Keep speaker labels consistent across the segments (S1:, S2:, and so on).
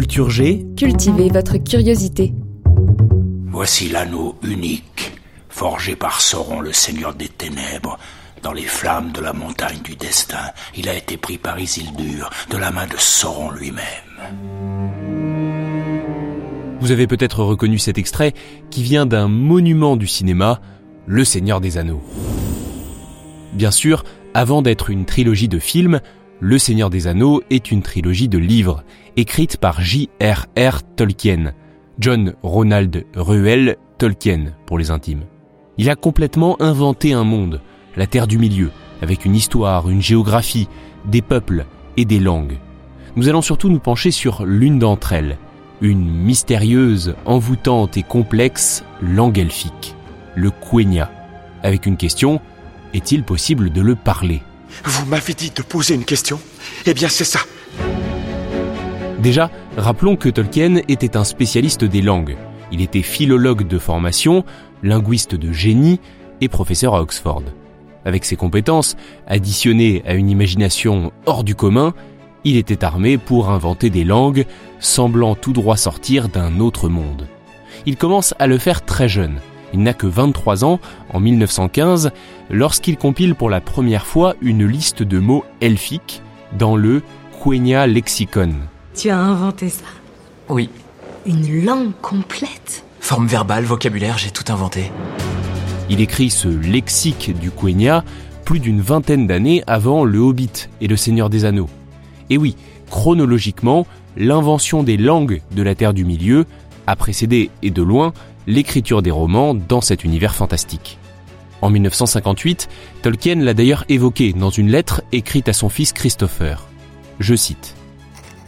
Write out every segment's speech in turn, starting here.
S1: Culture G.
S2: Cultivez votre curiosité.
S3: Voici l'anneau unique, forgé par Sauron, le seigneur des ténèbres, dans les flammes de la montagne du destin. Il a été pris par Isildur, de la main de Sauron lui-même.
S1: Vous avez peut-être reconnu cet extrait qui vient d'un monument du cinéma, Le Seigneur des Anneaux. Bien sûr, avant d'être une trilogie de films, Le Seigneur des Anneaux est une trilogie de livres, écrite par J.R.R. Tolkien, John Ronald Reuel Tolkien pour les intimes. Il a complètement inventé un monde, la Terre du Milieu, avec une histoire, une géographie, des peuples et des langues. Nous allons surtout nous pencher sur l'une d'entre elles, une mystérieuse, envoûtante et complexe langue elfique, le Quenya, avec une question, est-il possible de le parler?
S4: Vous m'avez dit de poser une question Eh bien c'est ça
S1: Déjà, rappelons que Tolkien était un spécialiste des langues. Il était philologue de formation, linguiste de génie et professeur à Oxford. Avec ses compétences, additionnées à une imagination hors du commun, il était armé pour inventer des langues semblant tout droit sortir d'un autre monde. Il commence à le faire très jeune. Il n'a que 23 ans en 1915 lorsqu'il compile pour la première fois une liste de mots elfiques dans le Quenya Lexicon.
S5: Tu as inventé ça?
S6: Oui.
S5: Une langue complète?
S6: Forme verbale, vocabulaire, j'ai tout inventé.
S1: Il écrit ce lexique du Quenya plus d'une vingtaine d'années avant Le Hobbit et Le Seigneur des Anneaux. Et oui, chronologiquement, l'invention des langues de la Terre du Milieu a précédé, et de loin, l'écriture des romans dans cet univers fantastique. En 1958, Tolkien l'a d'ailleurs évoqué dans une lettre écrite à son fils Christopher. Je cite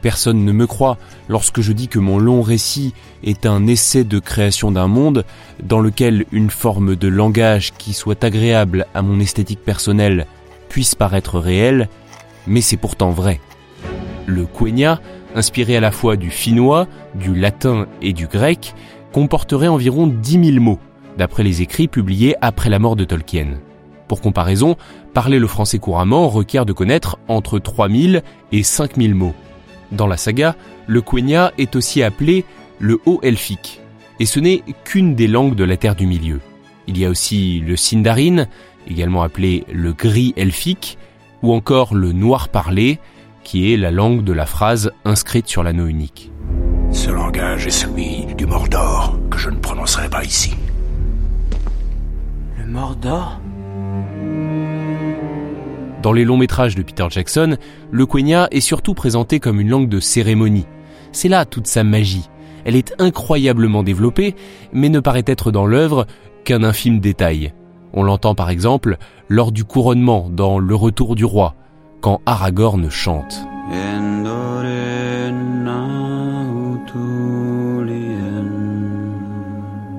S1: Personne ne me croit lorsque je dis que mon long récit est un essai de création d'un monde dans lequel une forme de langage qui soit agréable à mon esthétique personnelle puisse paraître réelle, mais c'est pourtant vrai. Le Quenya, inspiré à la fois du finnois, du latin et du grec, comporterait environ 10 000 mots, d'après les écrits publiés après la mort de Tolkien. Pour comparaison, parler le français couramment requiert de connaître entre 3 000 et 5 000 mots. Dans la saga, le Quenya est aussi appelé le haut elfique, et ce n'est qu'une des langues de la Terre du Milieu. Il y a aussi le Sindarin, également appelé le gris elfique, ou encore le noir parlé, qui est la langue de la phrase inscrite sur l'anneau unique.
S3: Ce langage est celui du Mordor, que je ne prononcerai pas ici.
S6: Le Mordor?
S1: Dans les longs métrages de Peter Jackson, le Quenya est surtout présenté comme une langue de cérémonie. C'est là toute sa magie. Elle est incroyablement développée, mais ne paraît être dans l'œuvre qu'un infime détail. On l'entend par exemple lors du couronnement dans Le Retour du Roi, quand Aragorn chante.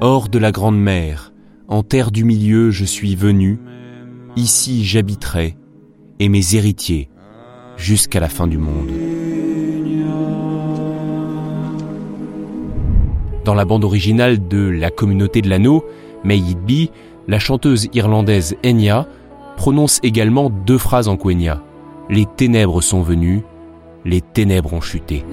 S1: Hors de la grande mer, en terre du milieu je suis venu, ici j'habiterai, et mes héritiers, jusqu'à la fin du monde. Dans la bande originale de La communauté de l'anneau, May It Be, la chanteuse irlandaise Enya prononce également deux phrases en quenya. Les ténèbres sont venues, les ténèbres ont chuté.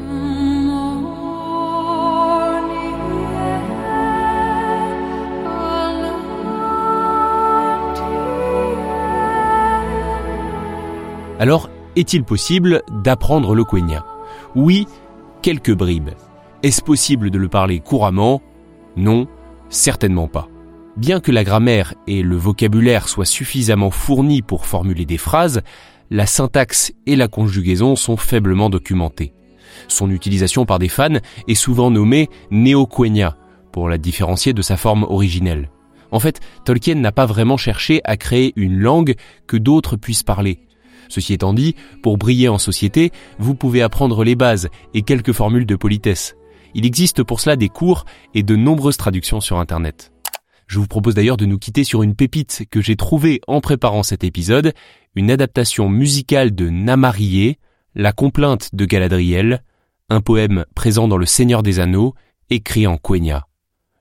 S1: Alors, est-il possible d'apprendre le quenya Oui, quelques bribes. Est-ce possible de le parler couramment? Non, certainement pas. Bien que la grammaire et le vocabulaire soient suffisamment fournis pour formuler des phrases, la syntaxe et la conjugaison sont faiblement documentées. Son utilisation par des fans est souvent nommée néo-quenya, pour la différencier de sa forme originelle. En fait, Tolkien n'a pas vraiment cherché à créer une langue que d'autres puissent parler. Ceci étant dit, pour briller en société, vous pouvez apprendre les bases et quelques formules de politesse. Il existe pour cela des cours et de nombreuses traductions sur Internet. Je vous propose d'ailleurs de nous quitter sur une pépite que j'ai trouvée en préparant cet épisode, une adaptation musicale de Namarié, La complainte de Galadriel, un poème présent dans Le Seigneur des Anneaux, écrit en Quenya.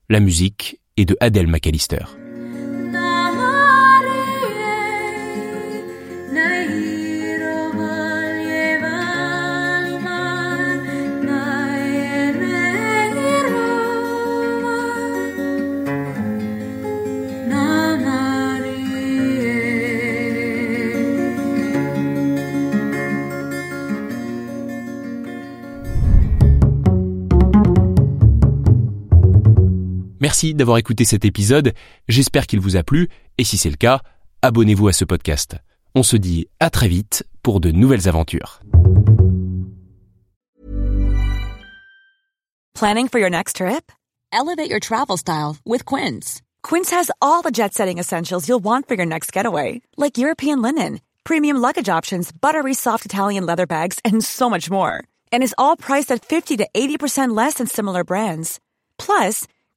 S1: La musique est de Adèle McAllister. Merci d'avoir écouté cet épisode, j'espère qu'il vous a plu, et si c'est le cas, abonnez-vous à ce podcast. On se dit à très vite pour de nouvelles aventures.
S7: Planning for your next trip?
S8: Elevate your travel style with Quince.
S7: Quince has all the jet setting essentials you'll want for your next getaway, like European linen, premium luggage options, buttery soft Italian leather bags, and so much more. And is all priced at 50 to 80% less than similar brands. Plus,